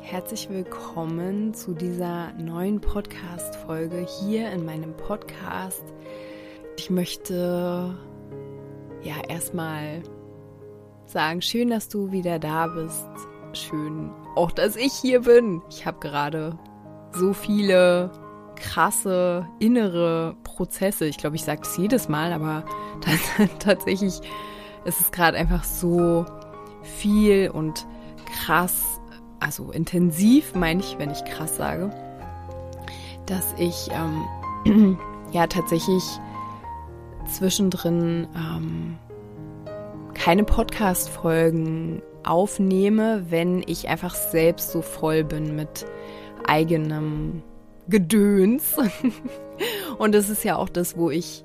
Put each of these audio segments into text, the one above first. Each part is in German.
Herzlich willkommen zu dieser neuen Podcast-Folge hier in meinem Podcast. Ich möchte ja erstmal sagen, schön, dass du wieder da bist. Schön auch, dass ich hier bin. Ich habe gerade so viele krasse innere Prozesse. Ich glaube, ich sage es jedes Mal, aber tatsächlich ist es gerade einfach so viel und krass also intensiv meine ich, wenn ich krass sage, dass ich ähm, ja tatsächlich zwischendrin ähm, keine Podcast-Folgen aufnehme, wenn ich einfach selbst so voll bin mit eigenem Gedöns. Und das ist ja auch das, wo ich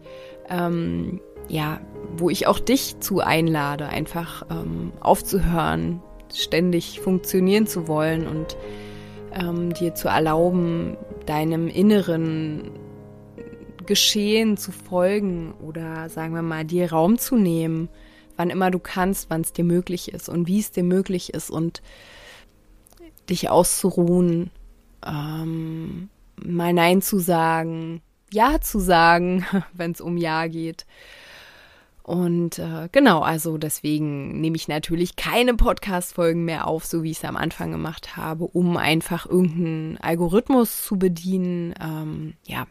ähm, ja, wo ich auch dich zu einlade, einfach ähm, aufzuhören, ständig funktionieren zu wollen und ähm, dir zu erlauben, deinem inneren Geschehen zu folgen oder sagen wir mal, dir Raum zu nehmen, wann immer du kannst, wann es dir möglich ist und wie es dir möglich ist und dich auszuruhen, ähm, mal Nein zu sagen, Ja zu sagen, wenn es um Ja geht und äh, genau, also deswegen nehme ich natürlich keine Podcast-Folgen mehr auf, so wie ich es am Anfang gemacht habe, um einfach irgendeinen Algorithmus zu bedienen. Ähm, ja,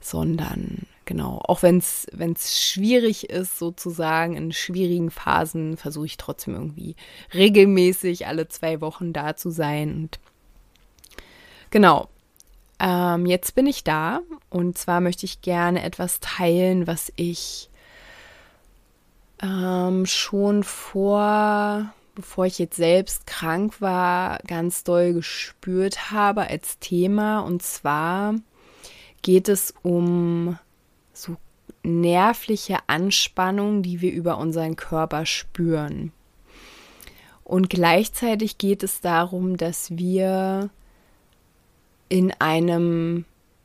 sondern genau, auch wenn es schwierig ist, sozusagen, in schwierigen Phasen, versuche ich trotzdem irgendwie regelmäßig alle zwei Wochen da zu sein. Und genau, ähm, jetzt bin ich da und zwar möchte ich gerne etwas teilen, was ich ähm, schon vor, bevor ich jetzt selbst krank war, ganz doll gespürt habe als Thema. Und zwar geht es um so nervliche Anspannung, die wir über unseren Körper spüren. Und gleichzeitig geht es darum, dass wir in einem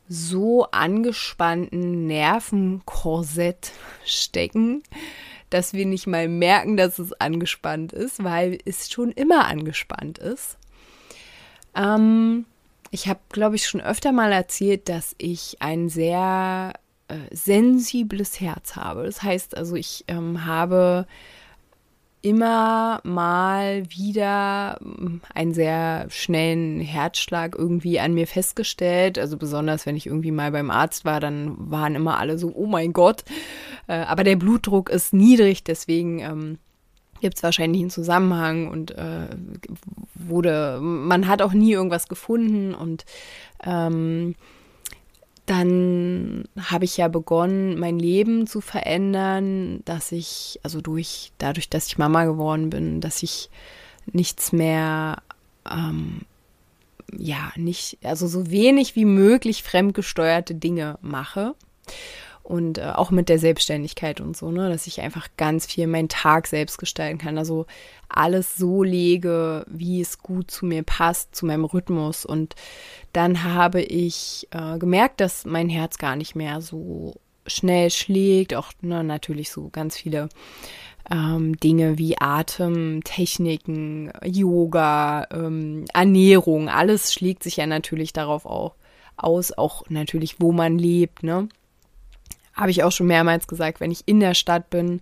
so angespannten Nervenkorsett stecken, dass wir nicht mal merken, dass es angespannt ist, weil es schon immer angespannt ist. Ähm, ich habe, glaube ich, schon öfter mal erzählt, dass ich ein sehr äh, sensibles Herz habe. Das heißt also, ich ähm, habe immer mal wieder hm, einen sehr schnellen Herzschlag irgendwie an mir festgestellt. Also besonders, wenn ich irgendwie mal beim Arzt war, dann waren immer alle so, oh mein Gott. Äh, aber der Blutdruck ist niedrig, deswegen ähm, gibt es wahrscheinlich einen Zusammenhang und äh, wurde, man hat auch nie irgendwas gefunden und ähm, dann habe ich ja begonnen, mein Leben zu verändern, dass ich, also durch, dadurch, dass ich Mama geworden bin, dass ich nichts mehr, ähm, ja, nicht, also so wenig wie möglich fremdgesteuerte Dinge mache und äh, auch mit der Selbstständigkeit und so, ne, dass ich einfach ganz viel meinen Tag selbst gestalten kann. Also alles so lege, wie es gut zu mir passt, zu meinem Rhythmus. Und dann habe ich äh, gemerkt, dass mein Herz gar nicht mehr so schnell schlägt. Auch ne, natürlich so ganz viele ähm, Dinge wie Atem, Techniken, Yoga, ähm, Ernährung, alles schlägt sich ja natürlich darauf auch aus, auch natürlich, wo man lebt, ne? Habe ich auch schon mehrmals gesagt, wenn ich in der Stadt bin,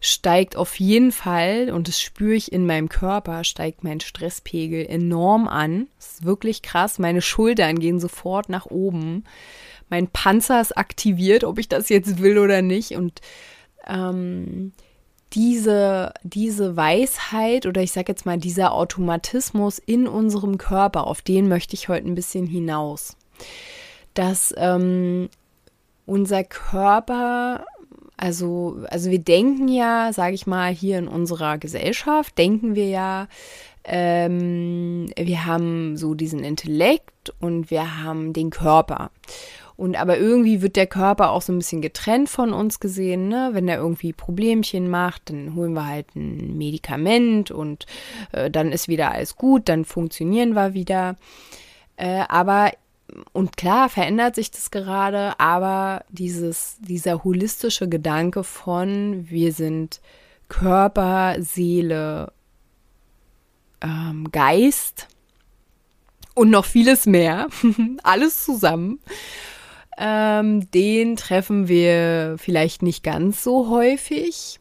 steigt auf jeden Fall, und das spüre ich in meinem Körper, steigt mein Stresspegel enorm an. Das ist wirklich krass. Meine Schultern gehen sofort nach oben. Mein Panzer ist aktiviert, ob ich das jetzt will oder nicht. Und ähm, diese, diese Weisheit oder ich sage jetzt mal dieser Automatismus in unserem Körper, auf den möchte ich heute ein bisschen hinaus. Dass ähm, unser Körper, also, also wir denken ja, sage ich mal, hier in unserer Gesellschaft, denken wir ja, Ähm, wir haben so diesen Intellekt und wir haben den Körper. Und aber irgendwie wird der Körper auch so ein bisschen getrennt von uns gesehen, ne? Wenn er irgendwie Problemchen macht, dann holen wir halt ein Medikament und äh, dann ist wieder alles gut, dann funktionieren wir wieder. Äh, aber und klar verändert sich das gerade, aber dieses, dieser holistische Gedanke von wir sind Körper, Seele, ähm, Geist und noch vieles mehr, alles zusammen, ähm, den treffen wir vielleicht nicht ganz so häufig.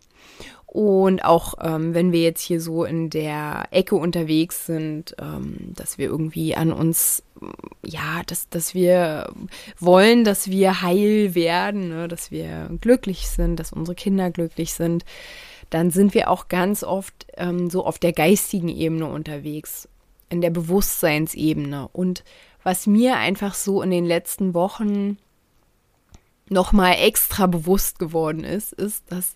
Und auch ähm, wenn wir jetzt hier so in der Ecke unterwegs sind, ähm, dass wir irgendwie an uns, ja, dass, dass wir wollen, dass wir heil werden, ne? dass wir glücklich sind, dass unsere Kinder glücklich sind, dann sind wir auch ganz oft ähm, so auf der geistigen Ebene unterwegs, in der Bewusstseinsebene. Und was mir einfach so in den letzten Wochen nochmal extra bewusst geworden ist, ist, dass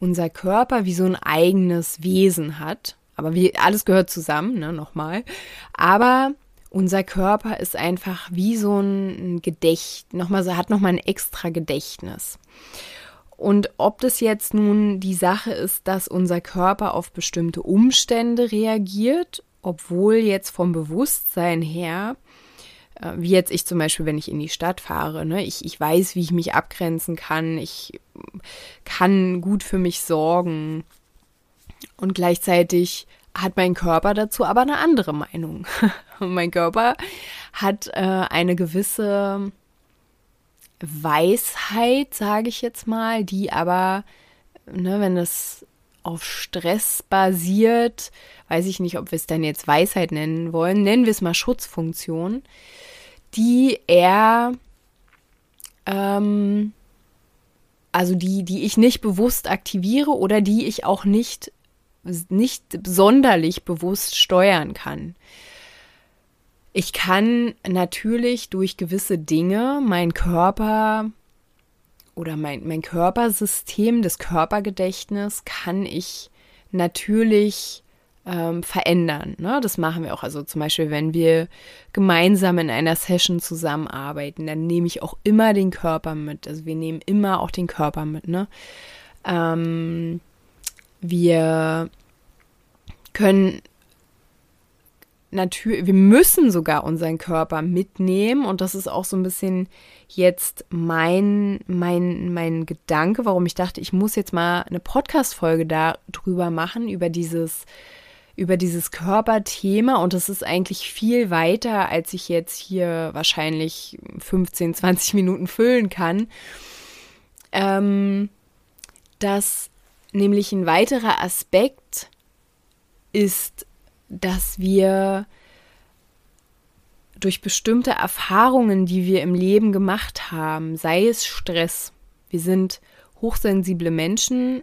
unser Körper wie so ein eigenes Wesen hat. Aber wie, alles gehört zusammen, ne, nochmal. Aber unser Körper ist einfach wie so ein Gedächtnis, nochmal, hat nochmal ein extra Gedächtnis. Und ob das jetzt nun die Sache ist, dass unser Körper auf bestimmte Umstände reagiert, obwohl jetzt vom Bewusstsein her wie jetzt ich zum Beispiel, wenn ich in die Stadt fahre, ne? ich, ich weiß, wie ich mich abgrenzen kann, ich kann gut für mich sorgen und gleichzeitig hat mein Körper dazu aber eine andere Meinung. mein Körper hat äh, eine gewisse Weisheit, sage ich jetzt mal, die aber, ne, wenn es auf Stress basiert, weiß ich nicht, ob wir es dann jetzt Weisheit nennen wollen, nennen wir es mal Schutzfunktion, die er, ähm, also die, die ich nicht bewusst aktiviere oder die ich auch nicht, nicht sonderlich bewusst steuern kann. Ich kann natürlich durch gewisse Dinge meinen Körper oder mein, mein Körpersystem, das Körpergedächtnis kann ich natürlich ähm, verändern. Ne? Das machen wir auch. Also zum Beispiel, wenn wir gemeinsam in einer Session zusammenarbeiten, dann nehme ich auch immer den Körper mit. Also wir nehmen immer auch den Körper mit. Ne? Ähm, wir können natürlich, wir müssen sogar unseren Körper mitnehmen und das ist auch so ein bisschen jetzt mein, mein, mein Gedanke, warum ich dachte, ich muss jetzt mal eine Podcast-Folge darüber machen, über dieses, über dieses Körperthema und das ist eigentlich viel weiter, als ich jetzt hier wahrscheinlich 15, 20 Minuten füllen kann. Ähm, dass nämlich ein weiterer Aspekt ist, dass wir durch bestimmte Erfahrungen, die wir im Leben gemacht haben, sei es Stress, wir sind hochsensible Menschen,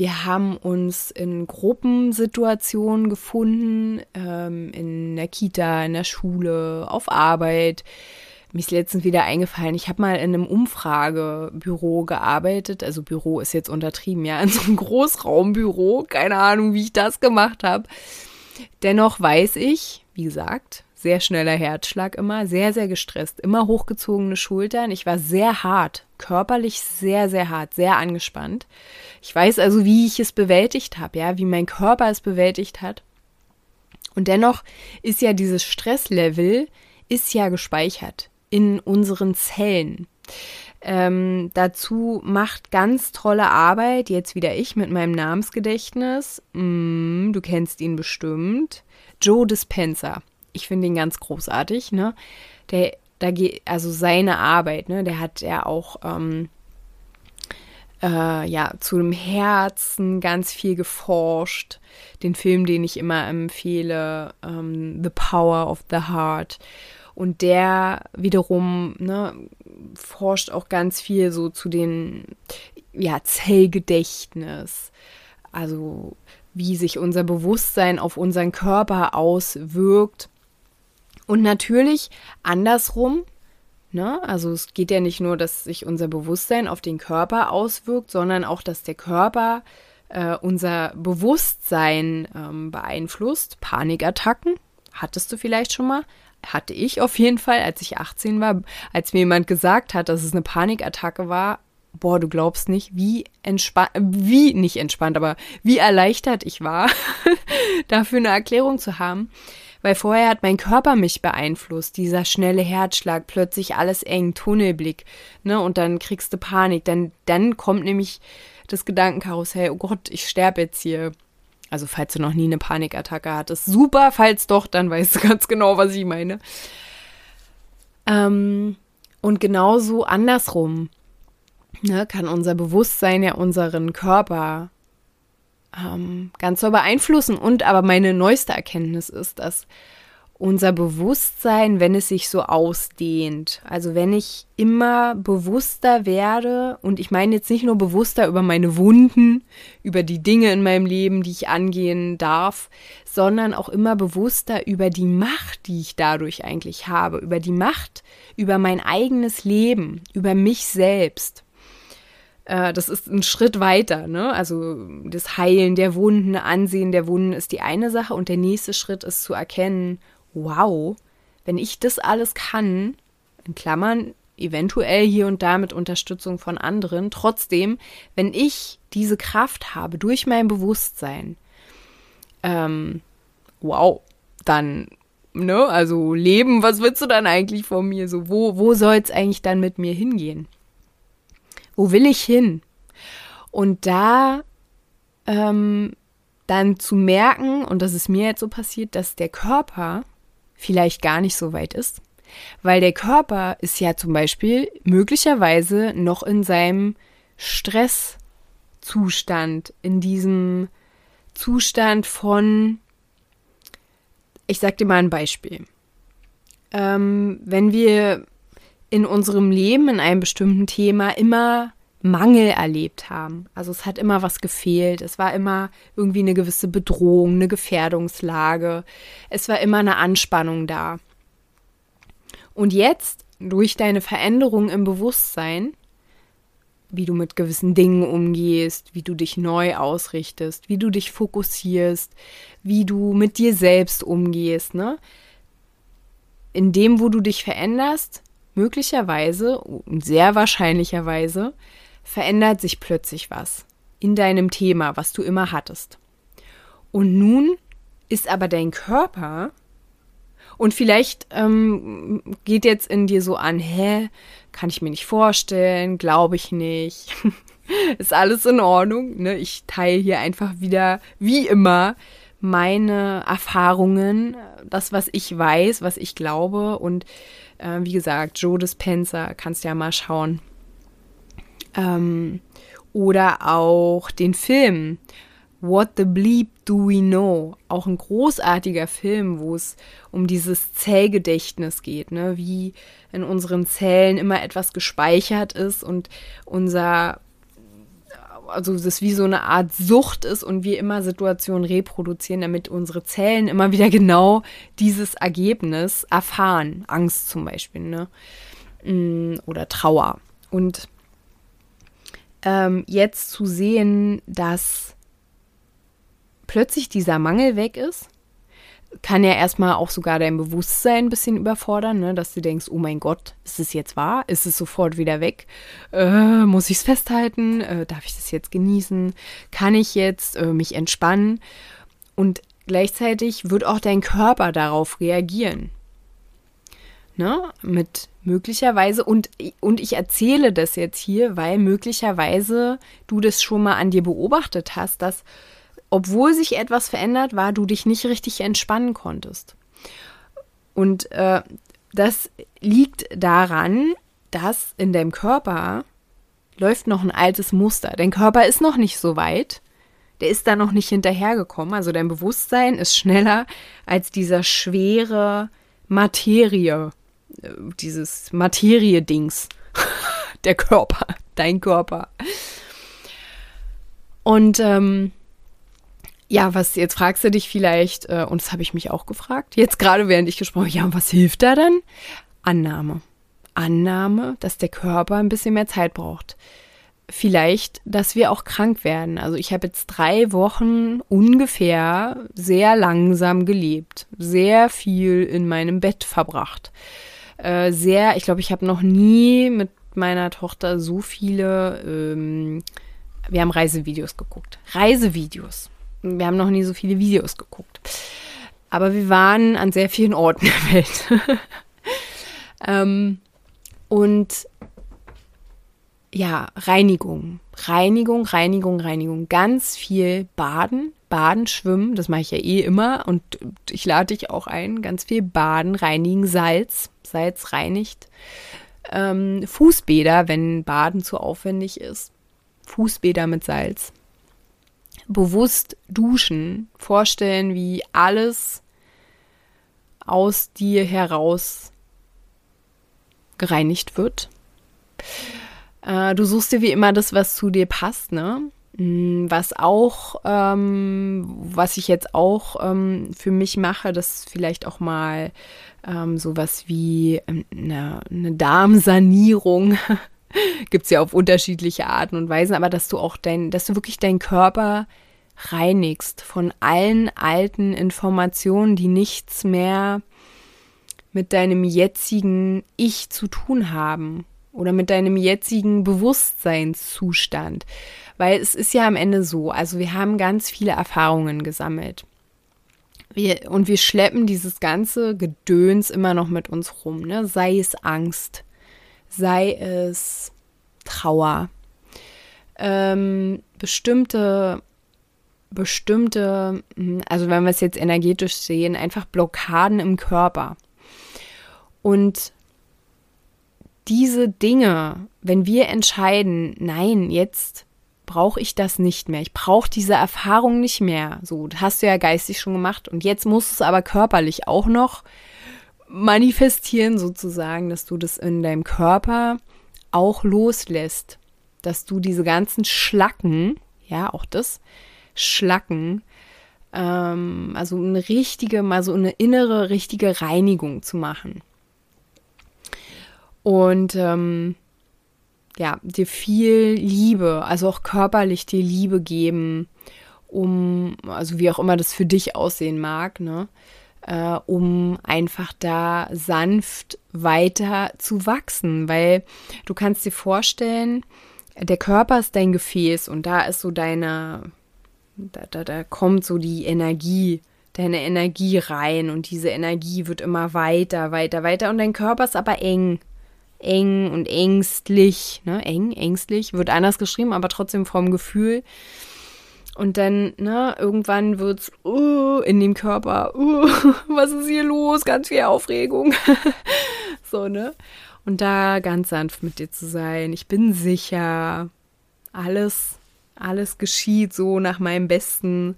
wir haben uns in Gruppensituationen gefunden, ähm, in der Kita, in der Schule, auf Arbeit. Mir ist letztens wieder eingefallen, ich habe mal in einem Umfragebüro gearbeitet. Also Büro ist jetzt untertrieben, ja, in so einem Großraumbüro. Keine Ahnung, wie ich das gemacht habe. Dennoch weiß ich, wie gesagt, sehr schneller Herzschlag immer, sehr, sehr gestresst, immer hochgezogene Schultern. Ich war sehr hart, körperlich sehr, sehr hart, sehr angespannt. Ich weiß also, wie ich es bewältigt habe, ja, wie mein Körper es bewältigt hat. Und dennoch ist ja dieses Stresslevel, ist ja gespeichert in unseren Zellen. Ähm, dazu macht ganz tolle Arbeit, jetzt wieder ich mit meinem Namensgedächtnis. Mm, du kennst ihn bestimmt. Joe Dispenza. Ich finde ihn ganz großartig, ne? Der, da geht, also seine Arbeit, ne? Der hat ja auch, ähm, äh, ja, zu dem Herzen ganz viel geforscht. Den Film, den ich immer empfehle, ähm, The Power of the Heart. Und der wiederum ne, forscht auch ganz viel so zu den ja, Zellgedächtnis. Also wie sich unser Bewusstsein auf unseren Körper auswirkt. Und natürlich andersrum, ne? Also es geht ja nicht nur, dass sich unser Bewusstsein auf den Körper auswirkt, sondern auch, dass der Körper äh, unser Bewusstsein ähm, beeinflusst. Panikattacken, hattest du vielleicht schon mal? Hatte ich auf jeden Fall, als ich 18 war, als mir jemand gesagt hat, dass es eine Panikattacke war. Boah, du glaubst nicht, wie entspannt, wie nicht entspannt, aber wie erleichtert ich war, dafür eine Erklärung zu haben weil vorher hat mein Körper mich beeinflusst, dieser schnelle Herzschlag, plötzlich alles eng, Tunnelblick, ne, und dann kriegst du Panik, dann, dann kommt nämlich das Gedankenkarussell, oh Gott, ich sterbe jetzt hier. Also falls du noch nie eine Panikattacke hattest, super, falls doch, dann weißt du ganz genau, was ich meine. Ähm, und genauso andersrum ne, kann unser Bewusstsein ja unseren Körper ähm, ganz so beeinflussen. Und aber meine neueste Erkenntnis ist, dass unser Bewusstsein, wenn es sich so ausdehnt, also wenn ich immer bewusster werde, und ich meine jetzt nicht nur bewusster über meine Wunden, über die Dinge in meinem Leben, die ich angehen darf, sondern auch immer bewusster über die Macht, die ich dadurch eigentlich habe, über die Macht, über mein eigenes Leben, über mich selbst. Äh, das ist ein Schritt weiter. Ne? Also das Heilen der Wunden, Ansehen der Wunden ist die eine Sache und der nächste Schritt ist zu erkennen, wow, wenn ich das alles kann, in Klammern, eventuell hier und da mit Unterstützung von anderen, trotzdem, wenn ich diese Kraft habe durch mein Bewusstsein, ähm, wow, dann, ne, also Leben, was willst du dann eigentlich von mir? So, wo, wo soll es eigentlich dann mit mir hingehen? Wo will ich hin? Und da ähm, dann zu merken, und das ist mir jetzt so passiert, dass der Körper vielleicht gar nicht so weit ist. Weil der Körper ist ja zum Beispiel möglicherweise noch in seinem Stresszustand, in diesem Zustand von, ich sag dir mal ein Beispiel. Ähm, wenn wir in unserem Leben in einem bestimmten Thema immer Mangel erlebt haben. Also es hat immer was gefehlt. Es war immer irgendwie eine gewisse Bedrohung, eine Gefährdungslage. Es war immer eine Anspannung da. Und jetzt, durch deine Veränderung im Bewusstsein, wie du mit gewissen Dingen umgehst, wie du dich neu ausrichtest, wie du dich fokussierst, wie du mit dir selbst umgehst, ne? In dem, wo du dich veränderst, möglicherweise sehr wahrscheinlicherweise verändert sich plötzlich was in deinem Thema, was du immer hattest. Und nun ist aber dein Körper und vielleicht ähm, geht jetzt in dir so an, hä, kann ich mir nicht vorstellen, glaube ich nicht. ist alles in Ordnung. Ne? Ich teile hier einfach wieder, wie immer, meine Erfahrungen, das, was ich weiß, was ich glaube. Und äh, wie gesagt, Joe Dispenza, kannst ja mal schauen. Ähm, oder auch den Film What the Bleep Do We Know? Auch ein großartiger Film, wo es um dieses Zellgedächtnis geht, ne? wie in unseren Zellen immer etwas gespeichert ist und unser also das wie so eine Art Sucht ist und wir immer Situationen reproduzieren, damit unsere Zellen immer wieder genau dieses Ergebnis erfahren. Angst zum Beispiel, ne? Mm, oder Trauer. Und ähm, jetzt zu sehen, dass plötzlich dieser Mangel weg ist kann ja erstmal auch sogar dein Bewusstsein ein bisschen überfordern, ne? dass du denkst, oh mein Gott, ist es jetzt wahr? Ist es sofort wieder weg? Äh, muss ich es festhalten? Äh, darf ich das jetzt genießen? Kann ich jetzt äh, mich entspannen? Und gleichzeitig wird auch dein Körper darauf reagieren. Ne? Mit möglicherweise, und, und ich erzähle das jetzt hier, weil möglicherweise du das schon mal an dir beobachtet hast, dass obwohl sich etwas verändert war, du dich nicht richtig entspannen konntest. Und äh, das liegt daran, dass in deinem Körper läuft noch ein altes Muster. Dein Körper ist noch nicht so weit. Der ist da noch nicht hinterhergekommen. Also dein Bewusstsein ist schneller als dieser schwere Materie, dieses Materie-Dings. Der Körper, dein Körper. Und ähm, ja, was jetzt fragst du dich vielleicht, äh, und das habe ich mich auch gefragt, jetzt gerade während ich gesprochen habe, ja, und was hilft da dann? Annahme. Annahme, dass der Körper ein bisschen mehr Zeit braucht. vielleicht, dass wir auch krank werden. Also ich habe jetzt drei Wochen ungefähr sehr langsam gelebt, sehr viel in meinem Bett verbracht. Äh, sehr, ich glaube, ich habe noch nie mit meiner Tochter so viele, ähm, wir haben Reisevideos geguckt. Reisevideos. Wir haben noch nie so viele Videos geguckt. Aber wir waren an sehr vielen Orten der Welt. ähm, und ja, Reinigung. Reinigung, Reinigung, Reinigung. Ganz viel Baden, Baden, Schwimmen, das mache ich ja eh immer und ich lade dich auch ein. Ganz viel Baden, Reinigen, Salz. Salz reinigt. Ähm, Fußbäder, wenn Baden zu aufwendig ist. Fußbäder mit Salz. Bewusst duschen. Vorstellen, wie alles aus dir heraus gereinigt wird. Äh, du suchst dir wie immer das, was zu dir passt, ne? Mm, was auch, ähm, was ich jetzt auch ähm, für mich mache, das vielleicht auch mal ähm, sowas wie eine, ähm, eine Darmsanierung. Gibt es ja auf unterschiedliche Arten und Weisen, aber dass du auch dein, dass du wirklich deinen Körper reinigst von allen alten Informationen, die nichts mehr mit deinem jetzigen Ich zu tun haben oder mit deinem jetzigen Bewusstseinszustand. Weil es ist ja am Ende so, also wir haben ganz viele Erfahrungen gesammelt. Wir, und wir schleppen dieses ganze Gedöns immer noch mit uns rum, ne? Sei es Angst, sei es Trauer, ähm, bestimmte, bestimmte, hm, also wenn wir es jetzt energetisch sehen, einfach Blockaden im Körper. Und diese Dinge, wenn wir entscheiden, nein, jetzt brauche ich das nicht mehr. Ich brauche diese Erfahrung nicht mehr. So, hast du ja geistig schon gemacht und jetzt musst du es aber körperlich auch noch manifestieren sozusagen, dass du das in deinem Körper auch loslässt, dass du diese ganzen Schlacken, ja, auch das Schlacken, ähm, also eine richtige, mal so eine innere, richtige Reinigung zu machen und ähm, ja, dir viel Liebe, also auch körperlich dir Liebe geben, um, also wie auch immer das für dich aussehen mag, ne? Äh, um einfach da sanft weiter zu wachsen, weil du kannst dir vorstellen, der Körper ist dein Gefäß und da ist so deine, da, da, da kommt so die Energie, deine Energie rein und diese Energie wird immer weiter, weiter, weiter und dein Körper ist aber eng eng und ängstlich, ne, eng, ängstlich, wird anders geschrieben, aber trotzdem vom Gefühl. Und dann, ne, irgendwann wird's uh, in dem Körper, uh, was ist hier los? Ganz viel Aufregung. so, ne? Und da ganz sanft mit dir zu sein. Ich bin sicher, alles, alles geschieht so nach meinem Besten,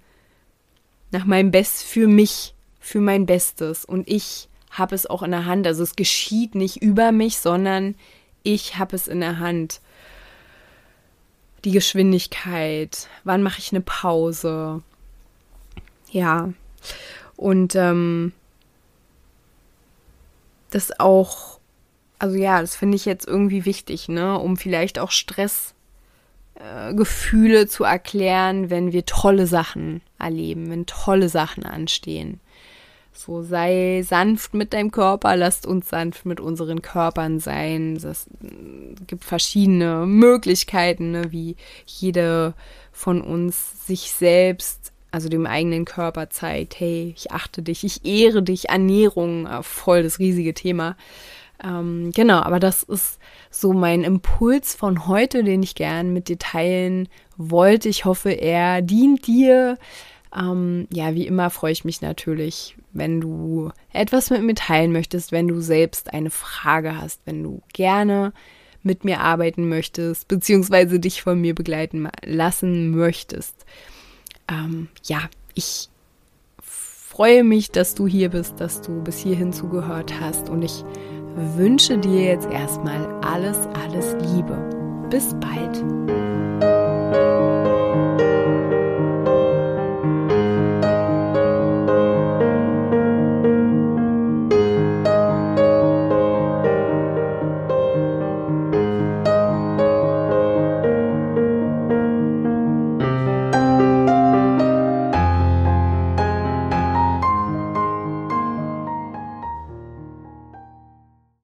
nach meinem Best für mich, für mein Bestes. Und ich habe es auch in der Hand. Also es geschieht nicht über mich, sondern ich habe es in der Hand. Die Geschwindigkeit, wann mache ich eine Pause? Ja. Und ähm, das auch, also ja, das finde ich jetzt irgendwie wichtig, ne, um vielleicht auch Stressgefühle äh, zu erklären, wenn wir tolle Sachen erleben, wenn tolle Sachen anstehen. So sei sanft mit deinem Körper, lasst uns sanft mit unseren Körpern sein. Es gibt verschiedene Möglichkeiten, ne, wie jede von uns sich selbst, also dem eigenen Körper zeigt, hey, ich achte dich, ich ehre dich, Ernährung, äh, voll das riesige Thema. Ähm, genau, aber das ist so mein Impuls von heute, den ich gern mit dir teilen wollte. Ich hoffe, er dient dir. Ähm, ja, wie immer freue ich mich natürlich, wenn du etwas mit mir teilen möchtest, wenn du selbst eine Frage hast, wenn du gerne mit mir arbeiten möchtest, beziehungsweise dich von mir begleiten lassen möchtest. Ähm, ja, ich freue mich, dass du hier bist, dass du bis hierhin zugehört hast und ich wünsche dir jetzt erstmal alles, alles Liebe. Bis bald.